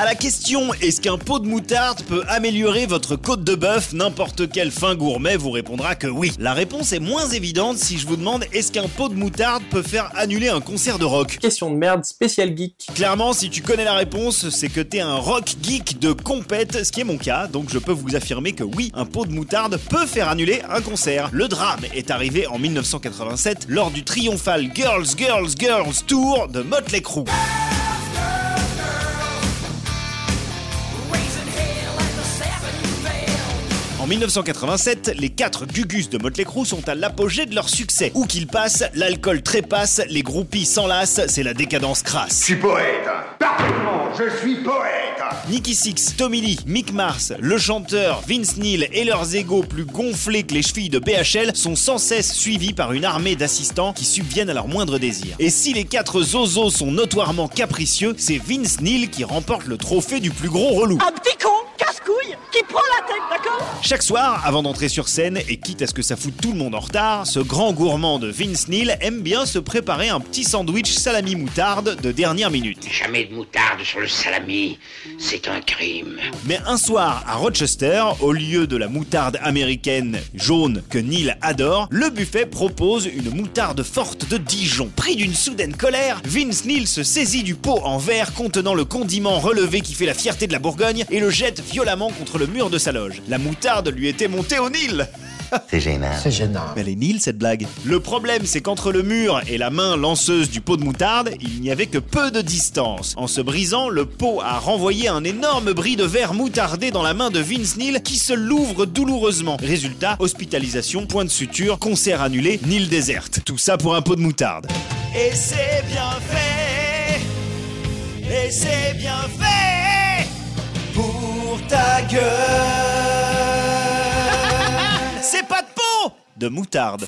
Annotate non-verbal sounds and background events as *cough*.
À la question est-ce qu'un pot de moutarde peut améliorer votre côte de bœuf? N'importe quel fin gourmet vous répondra que oui. La réponse est moins évidente si je vous demande est-ce qu'un pot de moutarde peut faire annuler un concert de rock? Question de merde spécial geek. Clairement, si tu connais la réponse, c'est que t'es un rock geek de compète, ce qui est mon cas, donc je peux vous affirmer que oui, un pot de moutarde peut faire annuler un concert. Le drame est arrivé en 1987 lors du triomphal Girls Girls Girls Tour de Motley Crue. 1987, les quatre Gugus de Motley Crue sont à l'apogée de leur succès. Où qu'ils passent, l'alcool trépasse, les groupies s'enlacent, c'est la décadence crasse. Je suis poète. Parfaitement, je suis poète. Nicky Six, Tommy Lee, Mick Mars, le chanteur, Vince Neil et leurs égaux plus gonflés que les chevilles de BHL sont sans cesse suivis par une armée d'assistants qui subviennent à leurs moindres désirs. Et si les quatre zozos sont notoirement capricieux, c'est Vince Neil qui remporte le trophée du plus gros relou. Un petit con, Chaque soir, avant d'entrer sur scène, et quitte à ce que ça foute tout le monde en retard, ce grand gourmand de Vince Neil aime bien se préparer un petit sandwich salami moutarde de dernière minute. Jamais de moutarde sur le salami, c'est un crime. Mais un soir à Rochester, au lieu de la moutarde américaine jaune que Neil adore, le buffet propose une moutarde forte de Dijon. Pris d'une soudaine colère, Vince Neil se saisit du pot en verre contenant le condiment relevé qui fait la fierté de la Bourgogne et le jette violemment contre le mur de sa loge. La moutarde lui était montée au Nil *laughs* C'est gênant. C'est gênant. Elle est Nil cette blague. Le problème, c'est qu'entre le mur et la main lanceuse du pot de moutarde, il n'y avait que peu de distance. En se brisant, le pot a renvoyé un énorme bris de verre moutardé dans la main de Vince Neil qui se l'ouvre douloureusement. Résultat, hospitalisation, point de suture, concert annulé, Nil déserte. Tout ça pour un pot de moutarde. Et c'est bien fait Et c'est bien fait Pour ta gueule de moutarde.